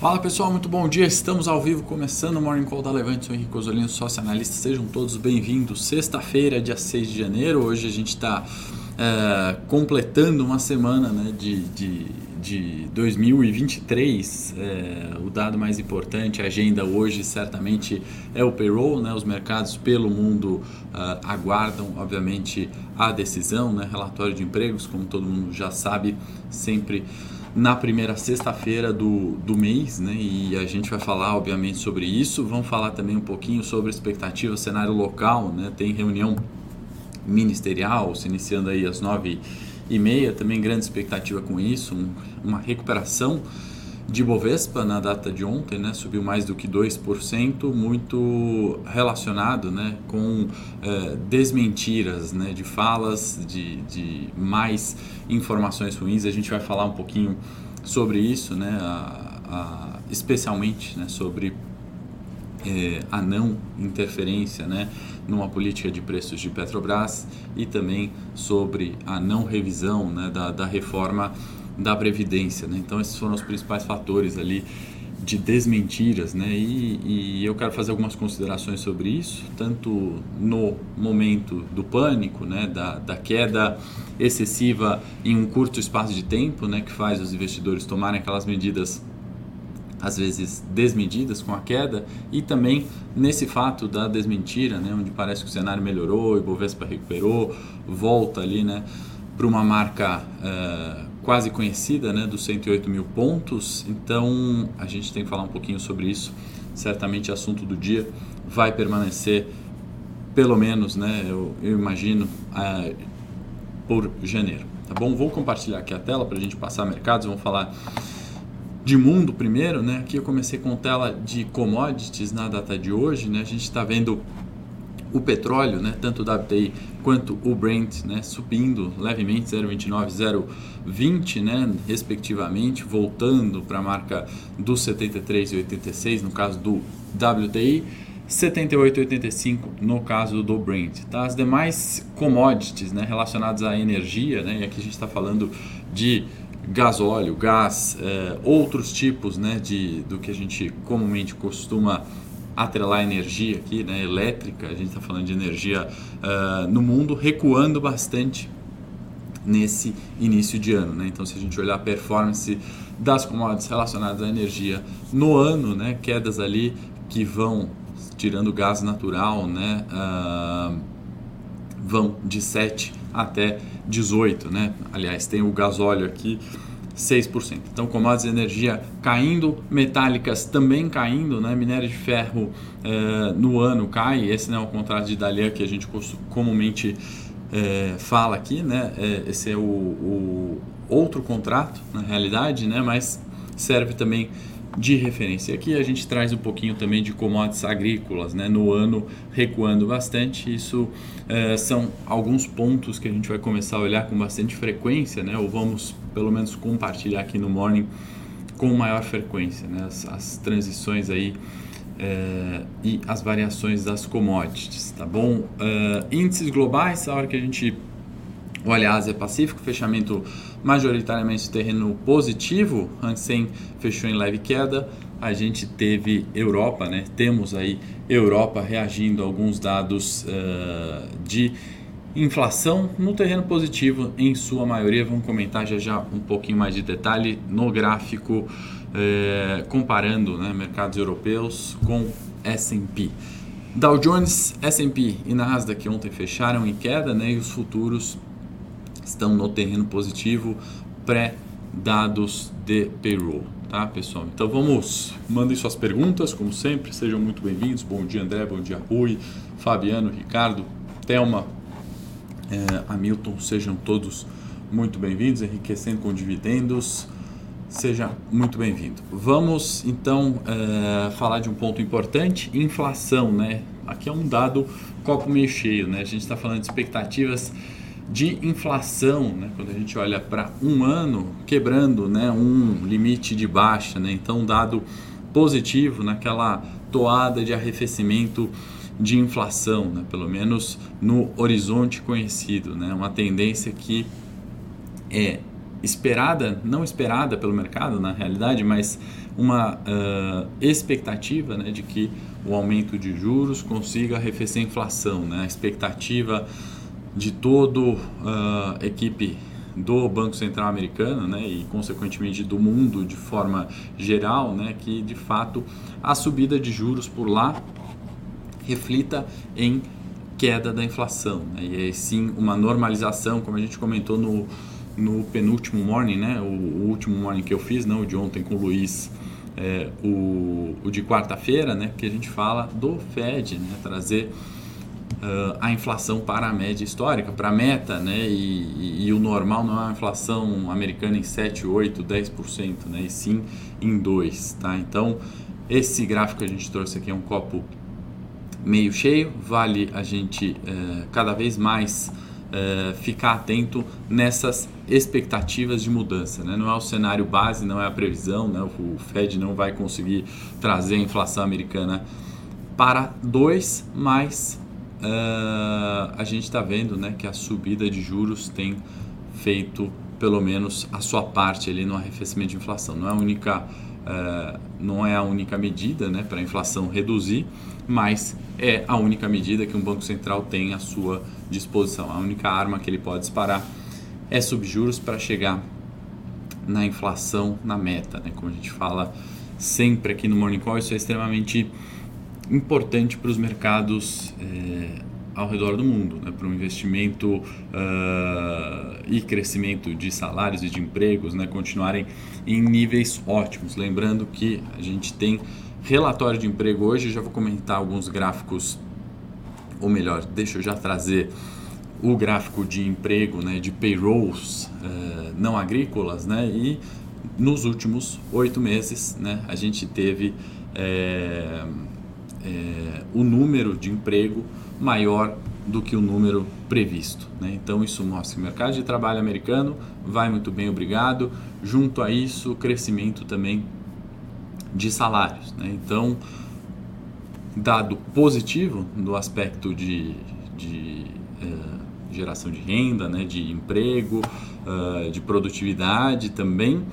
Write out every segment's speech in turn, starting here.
Fala pessoal, muito bom dia. Estamos ao vivo começando o Morning Call da Levante. Sou Henrique Osolino, sócio analista. Sejam todos bem-vindos. Sexta-feira, dia 6 de janeiro. Hoje a gente está é, completando uma semana né, de, de, de 2023. É, o dado mais importante, a agenda hoje certamente é o payroll. Né? Os mercados pelo mundo uh, aguardam, obviamente, a decisão. Né? Relatório de empregos, como todo mundo já sabe, sempre na primeira sexta-feira do, do mês, né? E a gente vai falar, obviamente, sobre isso. Vamos falar também um pouquinho sobre expectativa, cenário local, né? Tem reunião ministerial se iniciando aí às nove e meia, também grande expectativa com isso, um, uma recuperação de Bovespa na data de ontem, né, subiu mais do que 2%, muito relacionado né, com é, desmentiras né, de falas, de, de mais informações ruins. A gente vai falar um pouquinho sobre isso, né, a, a, especialmente né, sobre é, a não interferência né, numa política de preços de Petrobras e também sobre a não revisão né, da, da reforma da Previdência. Né? Então, esses foram os principais fatores ali de desmentiras, né? E, e, eu quero fazer algumas considerações sobre isso, tanto no momento do pânico, né? Da, da queda excessiva em um curto espaço de tempo, né? Que faz os investidores tomarem aquelas medidas às vezes desmedidas com a queda e também nesse fato da desmentira, né, onde parece que o cenário melhorou, e Bovespa recuperou, volta ali, né, para uma marca uh, quase conhecida, né, dos 108 mil pontos. Então a gente tem que falar um pouquinho sobre isso. Certamente assunto do dia vai permanecer, pelo menos, né, eu, eu imagino, uh, por janeiro. Tá bom? Vou compartilhar aqui a tela para a gente passar mercados. Vamos falar de mundo primeiro, né? Aqui eu comecei com tela de commodities na data de hoje, né? A gente está vendo o petróleo, né, tanto o WTI quanto o Brent, né, subindo levemente 0,29, 0,20, né, respectivamente, voltando para a marca dos 73,86 no caso do WTI, 78,85 no caso do Brent. Tá? As demais commodities, né, relacionadas à energia, né, e aqui a gente está falando de gasóleo, gás, é, outros tipos, né, de do que a gente comumente costuma atrelar energia aqui, né, elétrica, a gente está falando de energia uh, no mundo, recuando bastante nesse início de ano. Né? Então, se a gente olhar a performance das commodities relacionadas à energia no ano, né, quedas ali que vão, tirando gás natural, né, uh, vão de 7 até 18. Né? Aliás, tem o gasóleo aqui 6%. Então, commodities de energia caindo, metálicas também caindo, né? minério de ferro eh, no ano cai, esse não é o contrato de Dalian que a gente comumente eh, fala aqui, né? Eh, esse é o, o, outro contrato, na realidade, né? mas serve também de referência. Aqui a gente traz um pouquinho também de commodities agrícolas, né? no ano recuando bastante. Isso é, são alguns pontos que a gente vai começar a olhar com bastante frequência, né? ou vamos pelo menos compartilhar aqui no Morning com maior frequência, né? as, as transições aí é, e as variações das commodities, tá bom? Uh, índices globais, a hora que a gente olha Ásia Pacífico, fechamento majoritariamente terreno positivo, Hansen fechou em leve queda, a gente teve Europa, né? Temos aí Europa reagindo a alguns dados uh, de inflação no terreno positivo em sua maioria. Vamos comentar já já um pouquinho mais de detalhe no gráfico uh, comparando né, mercados europeus com S&P. Dow Jones, S&P e Nasdaq ontem fecharam em queda, né? E os futuros estão no terreno positivo pré-dados de payroll, tá pessoal? Então vamos, mandem suas perguntas, como sempre, sejam muito bem-vindos. Bom dia André, bom dia Rui, Fabiano, Ricardo, Thelma, é, Hamilton, sejam todos muito bem-vindos, enriquecendo com dividendos. Seja muito bem-vindo. Vamos então é, falar de um ponto importante: inflação, né? Aqui é um dado copo meio cheio, né? A gente está falando de expectativas de inflação, né? quando a gente olha para um ano, quebrando né? um limite de baixa, né? então dado positivo naquela toada de arrefecimento de inflação, né? pelo menos no horizonte conhecido, né? uma tendência que é esperada, não esperada pelo mercado na realidade, mas uma uh, expectativa né, de que o aumento de juros consiga arrefecer a inflação. Né? A expectativa de toda uh, a equipe do Banco Central americano né, e, consequentemente, do mundo de forma geral, né, que de fato a subida de juros por lá reflita em queda da inflação. Né, e aí sim uma normalização, como a gente comentou no, no penúltimo morning, né, o, o último morning que eu fiz, não o de ontem com o Luiz. É, o, o de quarta-feira, né, que a gente fala do Fed, né, trazer uh, a inflação para a média histórica, para a meta, né? E, e, e, o normal não é uma inflação americana em 7, 8, 10%, né? E sim em 2, tá? Então, esse gráfico que a gente trouxe aqui é um copo meio cheio, vale a gente uh, cada vez mais uh, ficar atento nessas expectativas de mudança. Né? Não é o cenário base, não é a previsão, né? o Fed não vai conseguir trazer a inflação americana para 2, mas uh, a gente está vendo né, que a subida de juros tem feito pelo menos a sua parte ali no arrefecimento de inflação. Não é a única, uh, não é a única medida né, para a inflação reduzir, mas é a única medida que um banco central tem à sua disposição. A única arma que ele pode disparar é subjuros para chegar na inflação, na meta. Né? Como a gente fala sempre aqui no Morning Call, isso é extremamente importante para os mercados é, ao redor do mundo, né, para um investimento uh, e crescimento de salários e de empregos né, continuarem em níveis ótimos. Lembrando que a gente tem relatório de emprego hoje, já vou comentar alguns gráficos, ou melhor, deixa eu já trazer o gráfico de emprego, né, de payrolls uh, não agrícolas, né, e nos últimos oito meses, né, a gente teve é, é, o número de emprego maior do que o número previsto. Né? Então isso mostra que o mercado de trabalho americano vai muito bem, obrigado. Junto a isso, o crescimento também de salários. Né? Então, dado positivo do aspecto de, de é, geração de renda, né? de emprego, uh, de produtividade também,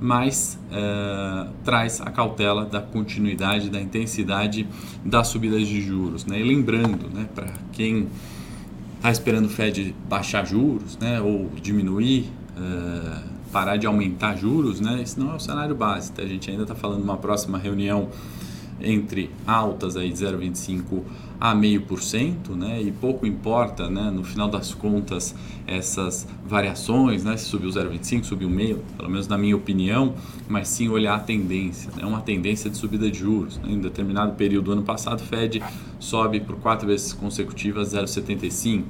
mas uh, traz a cautela da continuidade, da intensidade das subidas de juros. Né? E lembrando, né, para quem está esperando o Fed baixar juros né, ou diminuir, uh, parar de aumentar juros, né, esse não é o cenário base. Tá? A gente ainda está falando de uma próxima reunião entre altas aí de 0,25 a meio por cento, né? E pouco importa, né? No final das contas, essas variações, né? Se subiu 0,25, subiu meio, pelo menos na minha opinião, mas sim olhar a tendência, né? Uma tendência de subida de juros. Né? Em determinado período do ano passado, Fed sobe por quatro vezes consecutivas 0,75.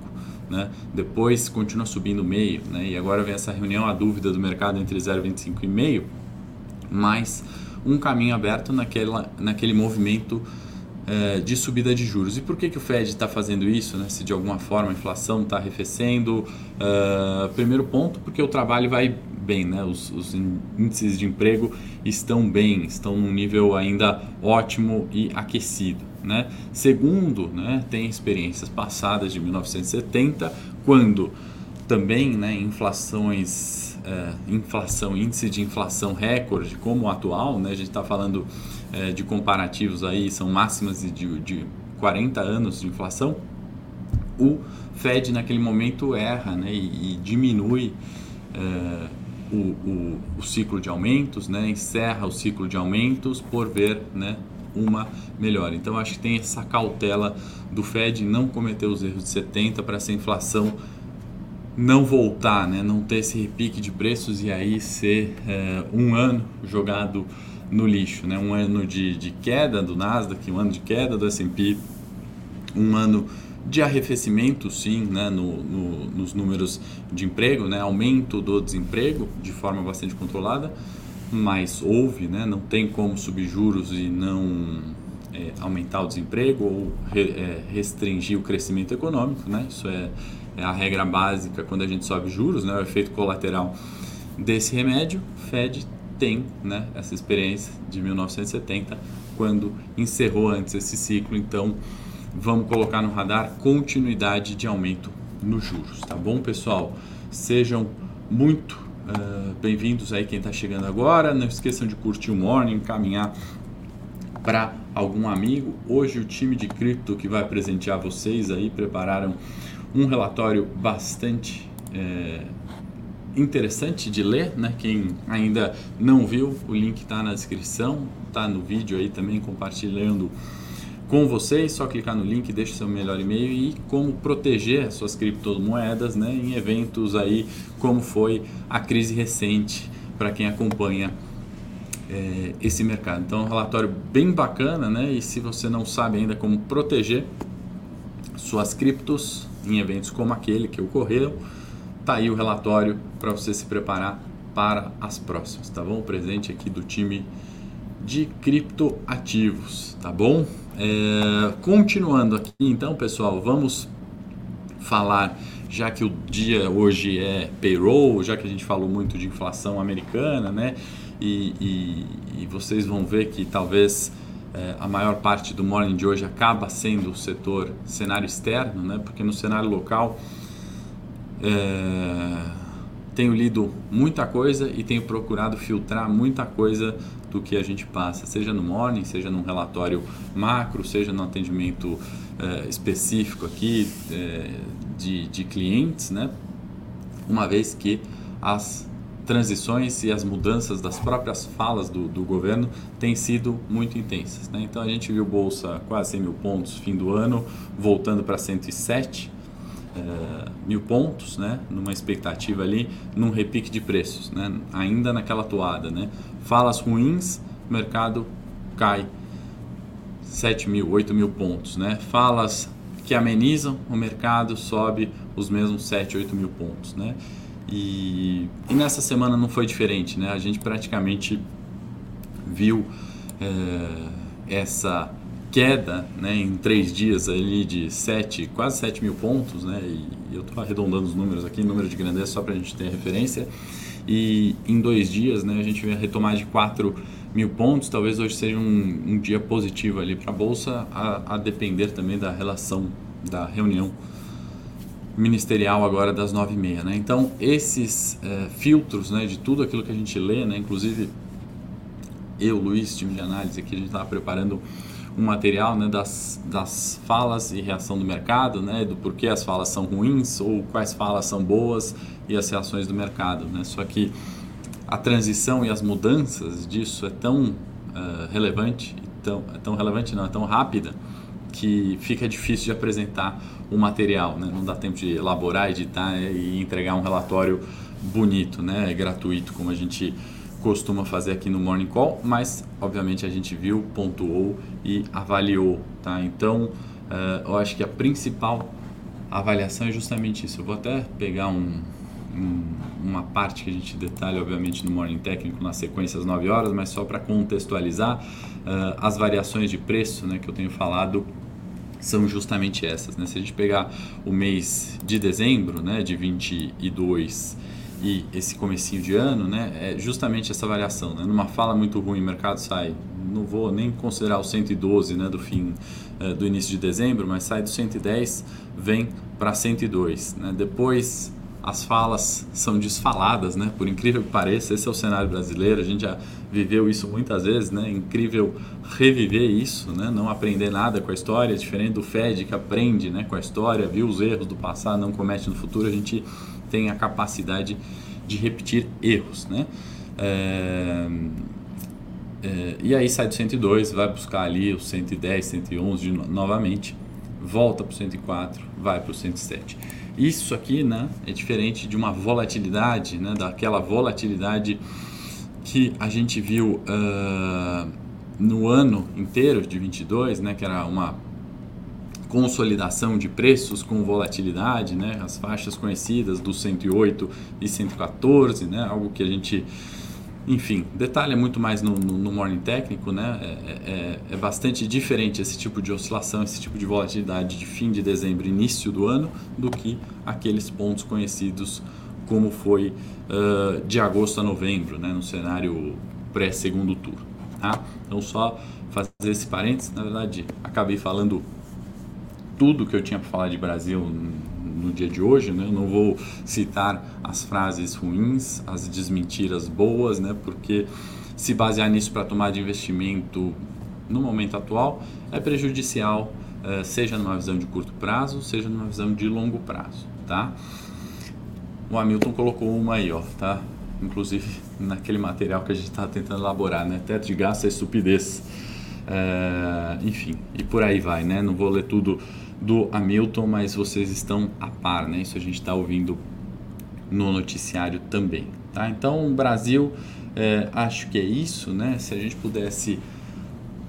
Né? Depois continua subindo meio, né? E agora vem essa reunião, a dúvida do mercado entre 0,25 e meio, mas um caminho aberto naquela, naquele movimento é, de subida de juros. E por que, que o Fed está fazendo isso? Né? Se de alguma forma a inflação está arrefecendo. Uh, primeiro ponto, porque o trabalho vai bem, né? Os, os, índices de emprego estão bem, estão num nível ainda ótimo e aquecido. Né? Segundo, né, tem experiências passadas de 1970, quando também né, inflações é, inflação, índice de inflação recorde como o atual, né, a gente está falando é, de comparativos aí, são máximas de, de 40 anos de inflação, o Fed naquele momento erra né, e, e diminui é, o, o, o, ciclo de aumentos, né, encerra o ciclo de aumentos por ver né, uma melhora. Então acho que tem essa cautela do Fed não cometer os erros de 70 para essa inflação não voltar, né? não ter esse repique de preços e aí ser é, um ano jogado no lixo, né? um ano de, de queda do Nasdaq, um ano de queda do S&P, um ano de arrefecimento, sim, né? no, no, nos números de emprego, né? aumento do desemprego de forma bastante controlada, mas houve, né? não tem como subir juros e não é, aumentar o desemprego ou re, é, restringir o crescimento econômico, né? isso é é a regra básica quando a gente sobe juros, né, o efeito colateral desse remédio, Fed tem né, essa experiência de 1970, quando encerrou antes esse ciclo, então vamos colocar no radar continuidade de aumento nos juros, tá bom, pessoal? Sejam muito uh, bem-vindos aí quem está chegando agora. Não esqueçam de curtir o Morning, caminhar para algum amigo. Hoje o time de cripto que vai presentear vocês aí prepararam um relatório bastante é, interessante de ler, né? Quem ainda não viu, o link está na descrição, está no vídeo aí também compartilhando com vocês. Só clicar no link, deixa seu melhor e-mail e como proteger suas criptomoedas, né? Em eventos aí como foi a crise recente para quem acompanha é, esse mercado. Então, é um relatório bem bacana, né? E se você não sabe ainda como proteger suas criptos em eventos como aquele que ocorreram, tá aí o relatório para você se preparar para as próximas, tá bom? Presente aqui do time de criptoativos, tá bom? É, continuando aqui, então, pessoal, vamos falar, já que o dia hoje é payroll, já que a gente falou muito de inflação americana, né? E, e, e vocês vão ver que talvez é, a maior parte do morning de hoje acaba sendo o setor cenário externo, né? Porque no cenário local é, tenho lido muita coisa e tenho procurado filtrar muita coisa do que a gente passa, seja no morning, seja num relatório macro, seja no atendimento é, específico aqui é, de, de clientes, né? Uma vez que as transições e as mudanças das próprias falas do, do governo têm sido muito intensas. Né? Então a gente viu bolsa quase 100 mil pontos fim do ano, voltando para 107 é, mil pontos, né? numa expectativa ali, num repique de preços, né? ainda naquela toada. Né? Falas ruins, o mercado cai 7 mil, 8 mil pontos. Né? Falas que amenizam, o mercado sobe os mesmos 7, 8 mil pontos. Né? E, e nessa semana não foi diferente, né? A gente praticamente viu é, essa queda né, em três dias ali de 7, quase 7 mil pontos, né? E eu estou arredondando os números aqui, número de grandeza só para a gente ter referência. E em dois dias, né, a gente vai retomar de 4 mil pontos. Talvez hoje seja um, um dia positivo ali para a bolsa, a, a depender também da relação da reunião ministerial agora das nove e meia, né? Então esses é, filtros, né, de tudo aquilo que a gente lê, né, inclusive eu, Luiz, time de análise aqui, a gente estava preparando um material, né, das, das falas e reação do mercado, né, do porquê as falas são ruins ou quais falas são boas e as reações do mercado, né? Só que a transição e as mudanças disso é tão uh, relevante, tão, é tão relevante não, é tão rápida que fica difícil de apresentar o material, né? não dá tempo de elaborar, editar e entregar um relatório bonito, né? gratuito, como a gente costuma fazer aqui no Morning Call, mas obviamente a gente viu, pontuou e avaliou. Tá? Então, uh, eu acho que a principal avaliação é justamente isso. Eu vou até pegar um, um, uma parte que a gente detalha, obviamente, no Morning Técnico nas sequências 9 horas, mas só para contextualizar uh, as variações de preço né, que eu tenho falado são justamente essas. Né? Se a gente pegar o mês de dezembro né, de 22 e esse comecinho de ano, né, é justamente essa variação. Né? Numa fala muito ruim, o mercado sai, não vou nem considerar o 112 né, do fim uh, do início de dezembro, mas sai do 110, vem para 102. Né? Depois as falas são desfaladas, né? Por incrível que pareça, esse é o cenário brasileiro. A gente já viveu isso muitas vezes, né? Incrível reviver isso, né? Não aprender nada com a história, diferente do Fed que aprende, né? Com a história, viu os erros do passado, não comete no futuro. A gente tem a capacidade de repetir erros, né? É... É... e aí sai do 102, vai buscar ali o 110, 111 de... novamente, volta para o 104, vai para o 107. Isso aqui né, é diferente de uma volatilidade, né, daquela volatilidade que a gente viu uh, no ano inteiro de 22, né, que era uma consolidação de preços com volatilidade, né, as faixas conhecidas do 108 e 114, né, algo que a gente enfim, detalhe é muito mais no, no, no morning técnico, né? É, é, é, é, bastante diferente esse tipo de oscilação, esse tipo de volatilidade de fim de dezembro, início do ano, do que aqueles pontos conhecidos como foi uh, de agosto a novembro, né? No cenário pré-segundo turno. Tá? Então, só fazer esse parênteses, na verdade, acabei falando tudo que eu tinha para falar de Brasil no dia de hoje, né? Eu não vou citar as frases ruins, as desmentiras boas, né? Porque se basear nisso para tomar de investimento no momento atual é prejudicial, uh, seja numa visão de curto prazo, seja numa visão de longo prazo, tá? O Hamilton colocou uma aí, ó, tá? Inclusive naquele material que a gente está tentando elaborar, né? Teto de gasto é estupidez. É, enfim, e por aí vai, né? Não vou ler tudo do Hamilton, mas vocês estão a par, né? Isso a gente está ouvindo no noticiário também, tá? Então, Brasil, é, acho que é isso, né? Se a gente pudesse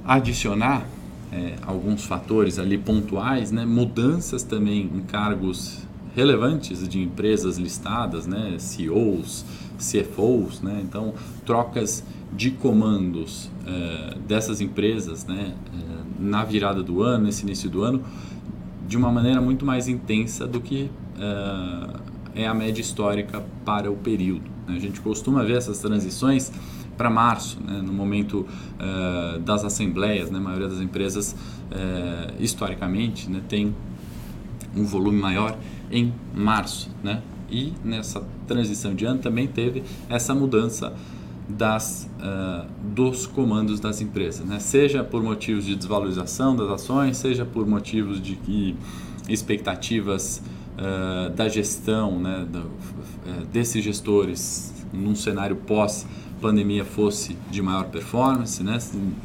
adicionar é, alguns fatores ali pontuais, né? Mudanças também em cargos relevantes de empresas listadas, né? CEOs, CFOs, né? Então, trocas de comandos é, dessas empresas, né? É, na virada do ano, nesse início do ano, de uma maneira muito mais intensa do que uh, é a média histórica para o período. Né? A gente costuma ver essas transições para março, né? no momento uh, das assembleias, né? a maioria das empresas uh, historicamente né? tem um volume maior em março, né? E nessa transição de ano também teve essa mudança das, uh, dos comandos das empresas, né? seja por motivos de desvalorização das ações, seja por motivos de que expectativas uh, da gestão né, do, uh, desses gestores num cenário pós pandemia fosse de maior performance, né?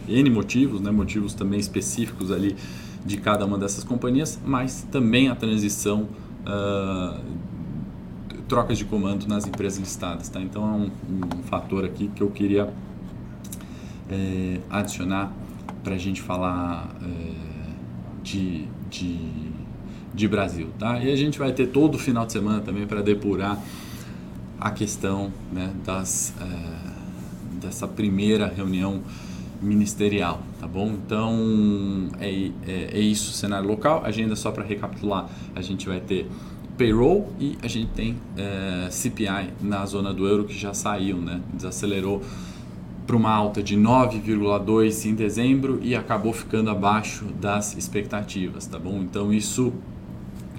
N motivos, né? motivos também específicos ali de cada uma dessas companhias, mas também a transição uh, trocas de comando nas empresas listadas. Tá? Então é um, um fator aqui que eu queria é, adicionar para a gente falar é, de, de, de, Brasil. Tá? E a gente vai ter todo o final de semana também para depurar a questão né, das, é, dessa primeira reunião ministerial, tá bom? Então é, é, é isso, cenário local. Agenda só para recapitular, a gente vai ter payroll e a gente tem é, CPI na zona do euro que já saiu, né? Desacelerou para uma alta de 9,2 em dezembro e acabou ficando abaixo das expectativas, tá bom? Então isso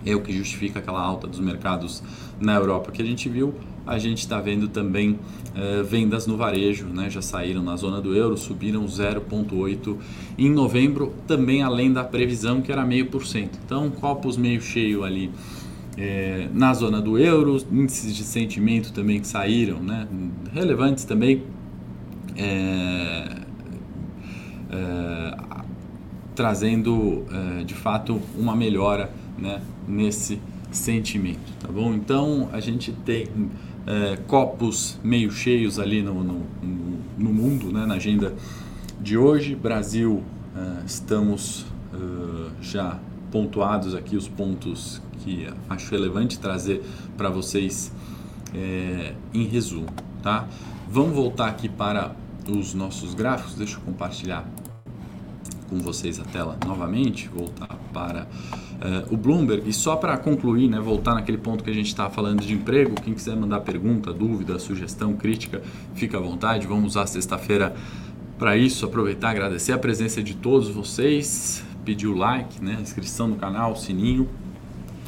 é o que justifica aquela alta dos mercados na Europa que a gente viu. A gente está vendo também eh, vendas no varejo, né? já saíram na zona do euro, subiram 0,8 em novembro, também além da previsão que era meio por cento. Então, copos meio cheio ali é, na zona do euro, índices de sentimento também que saíram, né, relevantes também, é, é, trazendo é, de fato uma melhora né, nesse sentimento, tá bom? Então a gente tem é, copos meio cheios ali no, no, no, mundo, né, na agenda de hoje. Brasil, é, estamos já pontuados aqui os pontos que acho relevante trazer para vocês é, em resumo, tá? Vamos voltar aqui para os nossos gráficos, deixa eu compartilhar com vocês a tela novamente, voltar para uh, o Bloomberg. E só para concluir, né, voltar naquele ponto que a gente estava falando de emprego, quem quiser mandar pergunta, dúvida, sugestão, crítica, fica à vontade, vamos usar sexta-feira para isso, aproveitar, agradecer a presença de todos vocês, pedir o like, né, inscrição no canal, sininho,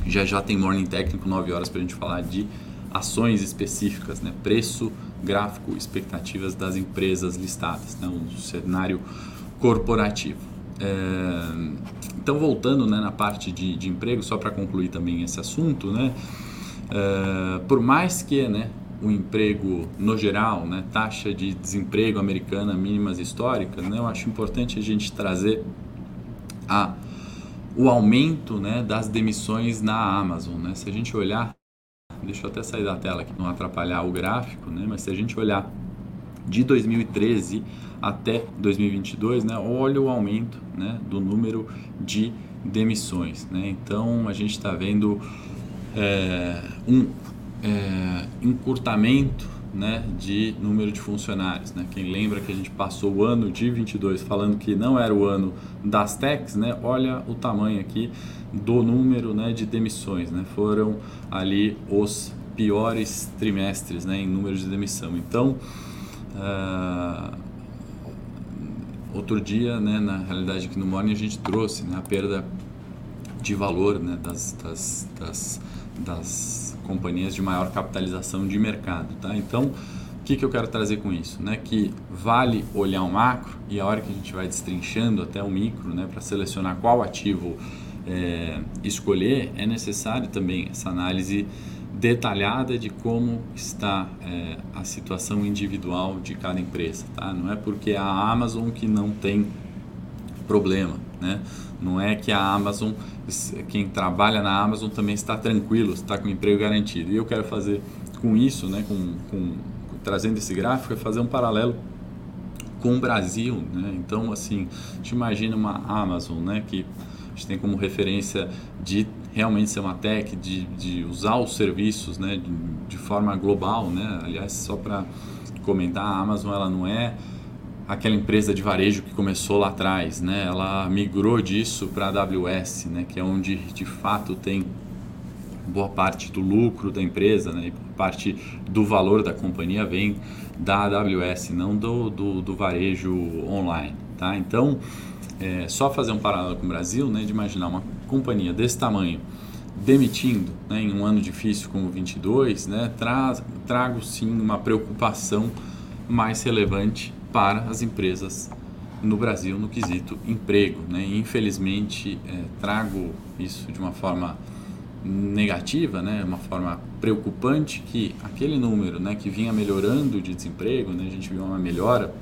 já já tem Morning Técnico 9 horas para a gente falar de ações específicas, né? preço, gráfico, expectativas das empresas listadas, né? um cenário corporativo. É... Então, voltando né, na parte de, de emprego, só para concluir também esse assunto, né? É... por mais que né, o emprego no geral, né, taxa de desemprego americana mínimas históricas, né, eu acho importante a gente trazer a o aumento né, das demissões na Amazon. Né? Se a gente olhar, deixa eu até sair da tela aqui, não atrapalhar o gráfico, né? mas se a gente olhar de 2013 até 2022, né, olha o aumento né, do número de demissões. Né? Então a gente está vendo é, um é, encurtamento né, de número de funcionários. Né? Quem lembra que a gente passou o ano de 22 falando que não era o ano das techs, né? olha o tamanho aqui do número né, de demissões. Né? Foram ali os piores trimestres né, em número de demissão. Então, uh, outro dia, né, na realidade aqui no Morning, a gente trouxe né, a perda de valor né, das, das, das das companhias de maior capitalização de mercado. Tá? Então, o que, que eu quero trazer com isso? Né? Que vale olhar o macro e a hora que a gente vai destrinchando até o micro né, para selecionar qual ativo é, escolher, é necessário também essa análise detalhada de como está é, a situação individual de cada empresa. Tá? Não é porque a Amazon que não tem problema. Né? Não é que a Amazon, quem trabalha na Amazon também está tranquilo, está com emprego garantido. E eu quero fazer com isso, né, com, com, trazendo esse gráfico, é fazer um paralelo com o Brasil. Né? Então, assim, gente imagina uma Amazon né, que a gente tem como referência de realmente ser uma tech, de, de usar os serviços né, de, de forma global. Né? Aliás, só para comentar, a Amazon ela não é aquela empresa de varejo que começou lá atrás, né? Ela migrou disso para a AWS, né? Que é onde de fato tem boa parte do lucro da empresa, né? parte do valor da companhia vem da AWS, não do, do, do varejo online, tá? Então, é, só fazer um paralelo com o Brasil, né? De imaginar uma companhia desse tamanho demitindo né, em um ano difícil como o 22, né, tra trago sim uma preocupação mais relevante para as empresas no Brasil no quesito emprego. Né? Infelizmente, é, trago isso de uma forma negativa, né? uma forma preocupante, que aquele número né, que vinha melhorando de desemprego, né? a gente viu uma melhora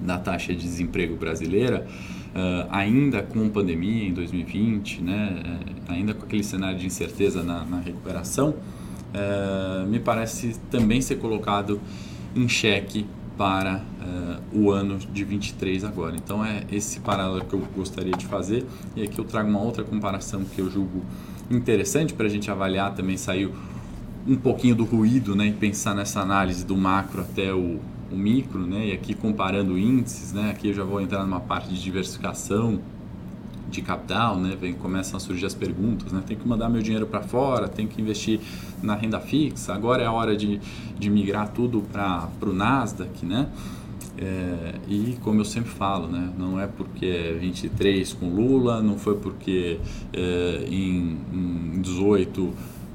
da taxa de desemprego brasileira, uh, ainda com pandemia em 2020, né? Uh, ainda com aquele cenário de incerteza na, na recuperação, uh, me parece também ser colocado em xeque para uh, o ano de 23 agora. Então é esse paralelo que eu gostaria de fazer. E aqui eu trago uma outra comparação que eu julgo interessante para a gente avaliar. Também saiu um pouquinho do ruído, né, e pensar nessa análise do macro até o, o micro, né, e aqui comparando índices, né, aqui eu já vou entrar numa parte de diversificação de capital, né, vem, começam a surgir as perguntas, né, tem que mandar meu dinheiro para fora, tem que investir na renda fixa, agora é a hora de, de migrar tudo para o Nasdaq, né, é, e como eu sempre falo, né, não é porque é 23 com Lula, não foi porque é, em, em 18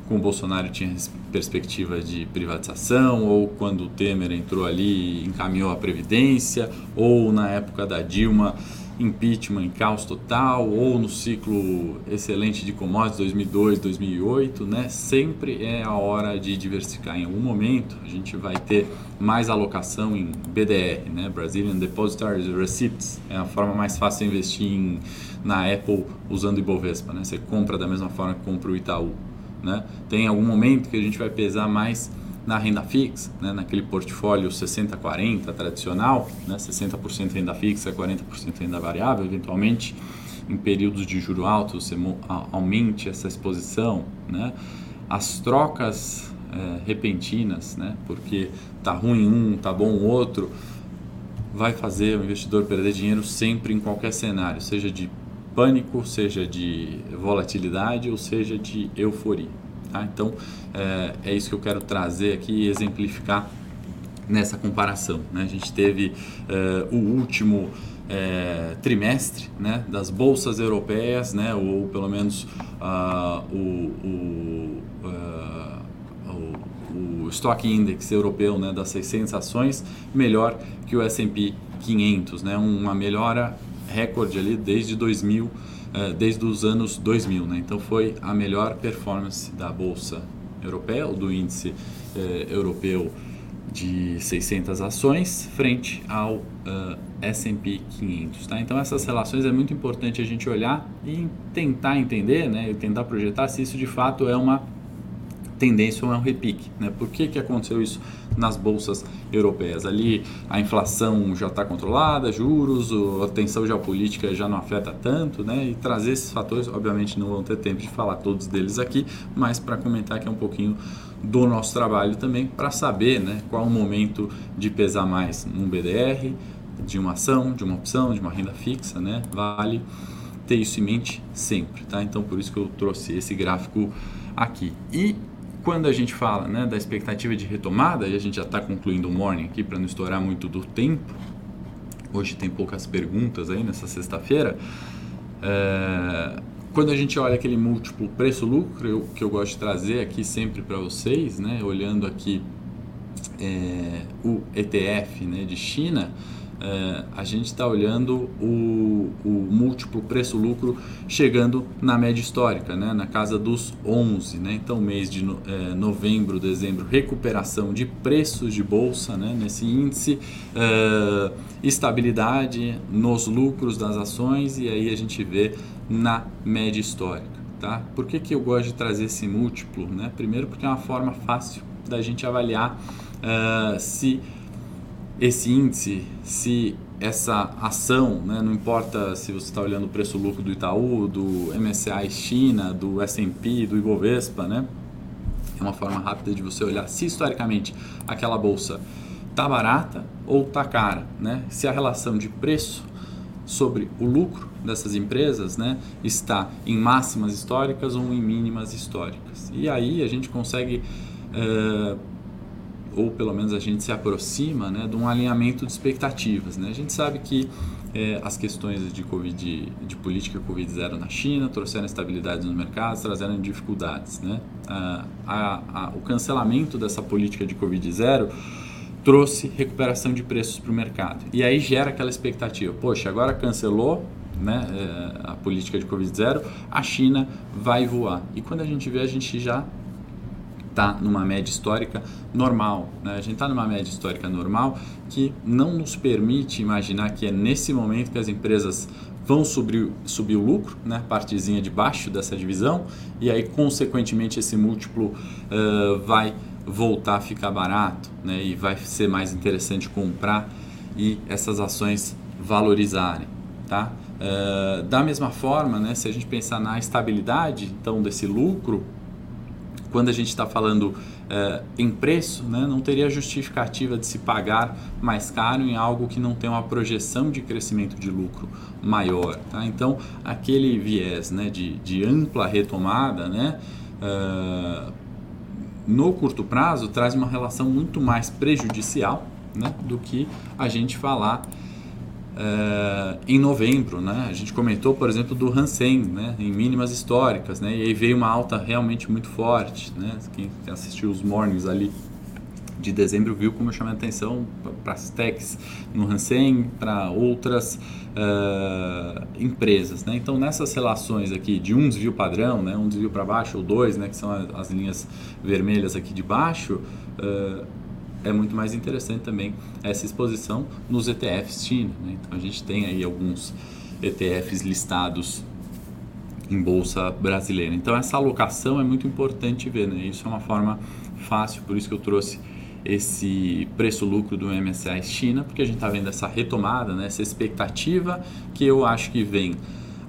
com Bolsonaro tinha perspectiva de privatização, ou quando o Temer entrou ali encaminhou a Previdência, ou na época da Dilma impeachment em caos total ou no ciclo excelente de commodities 2002, 2008, né? Sempre é a hora de diversificar. Em algum momento a gente vai ter mais alocação em BDR, né? Brazilian Depositary Receipts. É a forma mais fácil de investir em, na Apple usando Ibovespa, né? Você compra da mesma forma que compra o Itaú, né? Tem algum momento que a gente vai pesar mais na renda fixa, né, naquele portfólio 60-40 tradicional, né, 60% renda fixa, 40% renda variável, eventualmente em períodos de juro alto você aumente essa exposição, né, as trocas é, repentinas, né, porque tá ruim um, tá bom o outro, vai fazer o investidor perder dinheiro sempre em qualquer cenário, seja de pânico, seja de volatilidade ou seja de euforia. Tá? Então, é, é, isso que eu quero trazer aqui e exemplificar nessa comparação. Né? A gente teve é, o último é, trimestre né, das bolsas europeias, né, ou pelo menos uh, o, o, uh, o, o Stock Index europeu né, das 600 ações melhor que o S&P 500, né, uma melhora recorde ali desde 2000 é, desde os anos 2000. Né? Então foi a melhor performance da Bolsa Europeia, ou do índice eh, europeu de 600 ações, frente ao uh, S&P 500. Tá? Então essas relações é muito importante a gente olhar e tentar entender, né, e tentar projetar se isso de fato é uma tendência é um repique. Né? Por que, que aconteceu isso nas bolsas europeias? Ali a inflação já está controlada, juros, a tensão geopolítica já não afeta tanto, né? e trazer esses fatores, obviamente não vão ter tempo de falar todos deles aqui, mas para comentar aqui um pouquinho do nosso trabalho também, para saber né, qual o momento de pesar mais num BDR, de uma ação, de uma opção, de uma renda fixa, né? vale ter isso em mente sempre, tá? Então por isso que eu trouxe esse gráfico aqui. E quando a gente fala né, da expectativa de retomada, e a gente já está concluindo o morning aqui para não estourar muito do tempo, hoje tem poucas perguntas aí nessa sexta-feira, é, quando a gente olha aquele múltiplo preço-lucro, que eu gosto de trazer aqui sempre para vocês, né, olhando aqui é, o ETF né, de China, é, a gente está olhando o, o múltiplo preço-lucro chegando na média histórica, né, na casa dos 11. Né? Então, mês de no, é, novembro, dezembro, recuperação de preços de bolsa né, nesse índice, é, estabilidade nos lucros das ações e aí a gente vê na média histórica. Tá? Por que, que eu gosto de trazer esse múltiplo? Né? Primeiro, porque é uma forma fácil da gente avaliar uh, se esse índice, se essa ação, né, não importa se você está olhando o preço-lucro do Itaú, do MSCI China, do S&P, do Ibovespa, né, é uma forma rápida de você olhar se historicamente aquela bolsa está barata ou está cara, né? Se a relação de preço sobre o lucro dessas empresas né, está em máximas históricas ou em mínimas históricas. E aí a gente consegue uh, ou pelo menos a gente se aproxima né, de um alinhamento de expectativas. Né? A gente sabe que é, as questões de, COVID, de política Covid-0 na China trouxeram estabilidade nos mercados, trazendo dificuldades. Né? A, a, o cancelamento dessa política de Covid-0 trouxe recuperação de preços para o mercado. E aí gera aquela expectativa, poxa, agora cancelou né, é, a política de Covid-0, a China vai voar. E quando a gente vê, a gente já está numa média histórica normal. Né? A gente está numa média histórica normal que não nos permite imaginar que é nesse momento que as empresas vão subir, subir o lucro, né? partezinha de baixo dessa divisão, e aí, consequentemente, esse múltiplo uh, vai voltar a ficar barato né? e vai ser mais interessante comprar e essas ações valorizarem. Tá? Uh, da mesma forma, né, se a gente pensar na estabilidade então desse lucro, quando a gente está falando uh, em preço, né, não teria justificativa de se pagar mais caro em algo que não tem uma projeção de crescimento de lucro maior. Tá? Então, aquele viés né, de, de ampla retomada, né, uh, no curto prazo, traz uma relação muito mais prejudicial né, do que a gente falar Uh, em novembro, né? A gente comentou, por exemplo, do Hansen, né? Em mínimas históricas, né? E aí veio uma alta realmente muito forte, né? Quem assistiu os mornings ali de dezembro viu como eu chamei a atenção para as techs no Hansen, para outras uh, empresas, né? Então nessas relações aqui de um desvio padrão, né? Um desvio para baixo ou dois, né? Que são as linhas vermelhas aqui de baixo. Uh, é muito mais interessante também essa exposição nos ETFs China. Né? Então a gente tem aí alguns ETFs listados em bolsa brasileira. Então essa alocação é muito importante ver, né? Isso é uma forma fácil, por isso que eu trouxe esse preço-lucro do MSCI China, porque a gente está vendo essa retomada, né? essa expectativa que eu acho que vem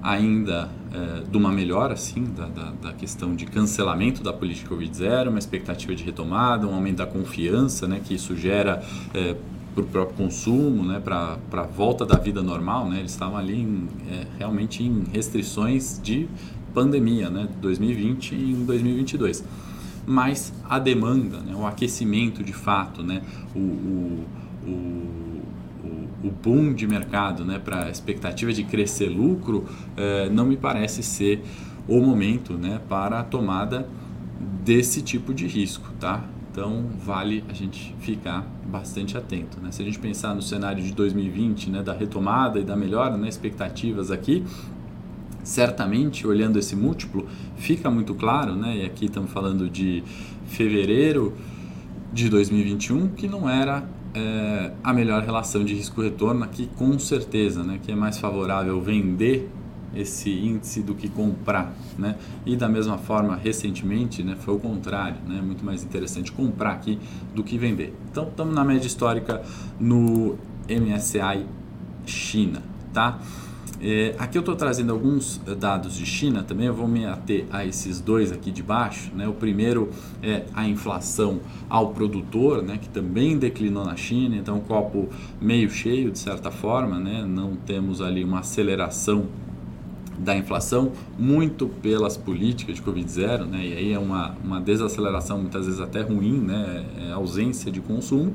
ainda é, de uma melhora assim, da, da, da, questão de cancelamento da política Covid-0, uma expectativa de retomada, um aumento da confiança né, que isso gera é, para o próprio consumo, né, para a volta da vida normal. Né, eles estavam ali em, é, realmente em restrições de pandemia, né, 2020 e em 2022. Mas a demanda, né, o aquecimento de fato, né, o, o, o o boom de mercado né, para a expectativa de crescer lucro, eh, não me parece ser o momento né, para a tomada desse tipo de risco. Tá? Então vale a gente ficar bastante atento. Né? Se a gente pensar no cenário de 2020, né, da retomada e da melhora, né, expectativas aqui, certamente olhando esse múltiplo fica muito claro, né, e aqui estamos falando de fevereiro de 2021, que não era é, a melhor relação de risco-retorno aqui com certeza, né, que é mais favorável vender esse índice do que comprar, né? E da mesma forma, recentemente, né, foi o contrário, né? Muito mais interessante comprar aqui do que vender. Então, estamos na média histórica no MSCI China, tá? É, aqui eu estou trazendo alguns eh, dados de China também, eu vou me ater a esses dois aqui de baixo. Né? O primeiro é a inflação ao produtor, né? que também declinou na China, então copo meio cheio de certa forma, né? não temos ali uma aceleração da inflação, muito pelas políticas de Covid-0, né? e aí é uma, uma desaceleração muitas vezes até ruim, né? é ausência de consumo,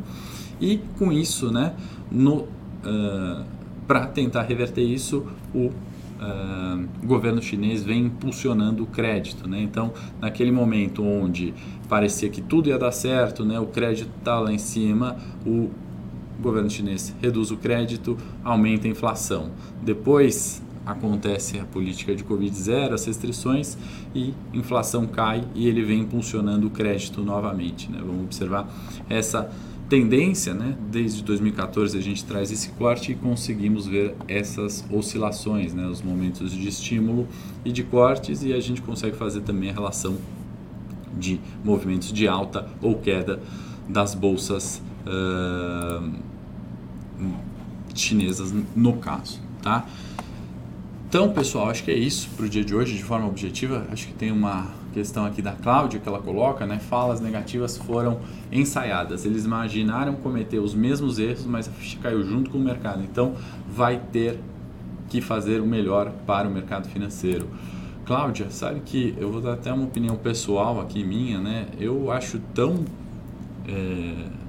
e com isso, né? no, uh, para tentar reverter isso, o uh, governo chinês vem impulsionando o crédito. Né? Então, naquele momento onde parecia que tudo ia dar certo, né? o crédito está lá em cima, o governo chinês reduz o crédito, aumenta a inflação. Depois acontece a política de Covid zero, as restrições e inflação cai e ele vem impulsionando o crédito novamente. Né? Vamos observar essa tendência, né? Desde 2014 a gente traz esse corte e conseguimos ver essas oscilações, né? Os momentos de estímulo e de cortes e a gente consegue fazer também a relação de movimentos de alta ou queda das bolsas uh, chinesas no caso, tá? Então, pessoal, acho que é isso para o dia de hoje, de forma objetiva. Acho que tem uma questão aqui da Cláudia que ela coloca, né? Falas negativas foram ensaiadas. Eles imaginaram cometer os mesmos erros, mas a ficha caiu junto com o mercado. Então, vai ter que fazer o melhor para o mercado financeiro. Cláudia, sabe que eu vou dar até uma opinião pessoal aqui minha, né? Eu acho tão é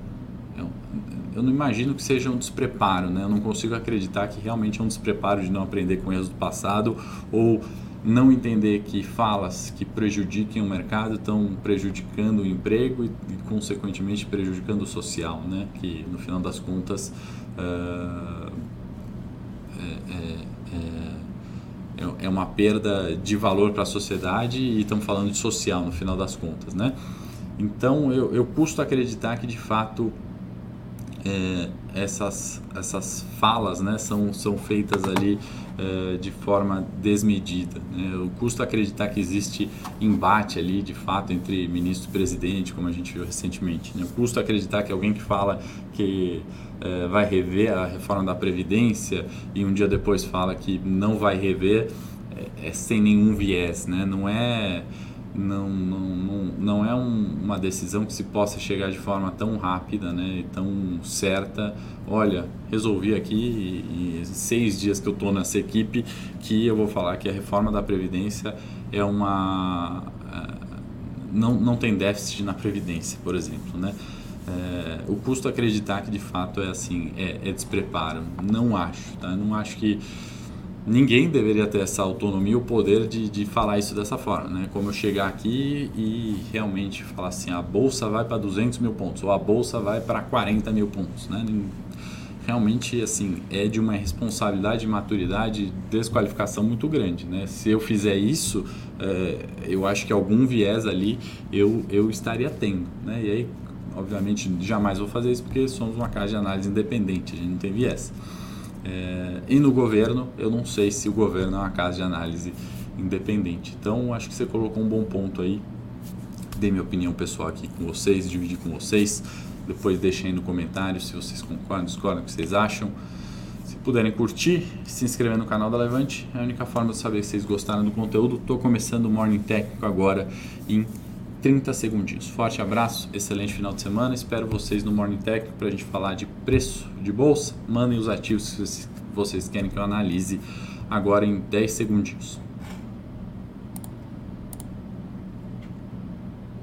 eu não imagino que seja um despreparo, né? Eu não consigo acreditar que realmente é um despreparo de não aprender com erros do passado ou não entender que falas que prejudiquem o mercado estão prejudicando o emprego e, e consequentemente prejudicando o social, né? Que no final das contas uh, é, é, é, é, uma perda de valor para a sociedade e estamos falando de social no final das contas, né? Então eu, eu custo acreditar que de fato é, essas, essas falas né, são, são feitas ali é, de forma desmedida. Né? Custo acreditar que existe embate ali de fato entre ministro e presidente, como a gente viu recentemente. Né? Custo acreditar que alguém que fala que é, vai rever a reforma da Previdência e um dia depois fala que não vai rever é, é sem nenhum viés, né? não é não, não, não, não é um, uma decisão que se possa chegar de forma tão rápida né, e tão certa. Olha, resolvi aqui e, e seis dias que eu estou nessa equipe que eu vou falar que a reforma da Previdência é uma. É, não, não tem déficit na Previdência, por exemplo. Né? É, o custo acreditar que de fato é assim, é, é despreparo. Não acho. Tá? Não acho que ninguém deveria ter essa autonomia, o poder de, de falar isso dessa forma, né? Como eu chegar aqui e realmente falar assim, a bolsa vai para 200 mil pontos ou a bolsa vai para 40 mil pontos, né? Realmente, assim, é de uma responsabilidade, maturidade, desqualificação muito grande, né? Se eu fizer isso, é, eu acho que algum viés ali eu, eu estaria tendo, né? E aí, obviamente, jamais vou fazer isso porque somos uma casa de análise independente, a gente não tem viés. É, e no governo, eu não sei se o governo é uma casa de análise independente. Então, acho que você colocou um bom ponto aí. Dei minha opinião pessoal aqui com vocês, dividi com vocês. Depois deixem aí no comentário se vocês concordam, discordam, o que vocês acham. Se puderem curtir, se inscrever no canal da Levante, é a única forma de saber se vocês gostaram do conteúdo. Estou começando o Morning Técnico agora em 30 segundinhos. Forte abraço, excelente final de semana. Espero vocês no Morning Tech para a gente falar de preço de bolsa. Mandem os ativos que vocês querem que eu analise agora em 10 segundinhos.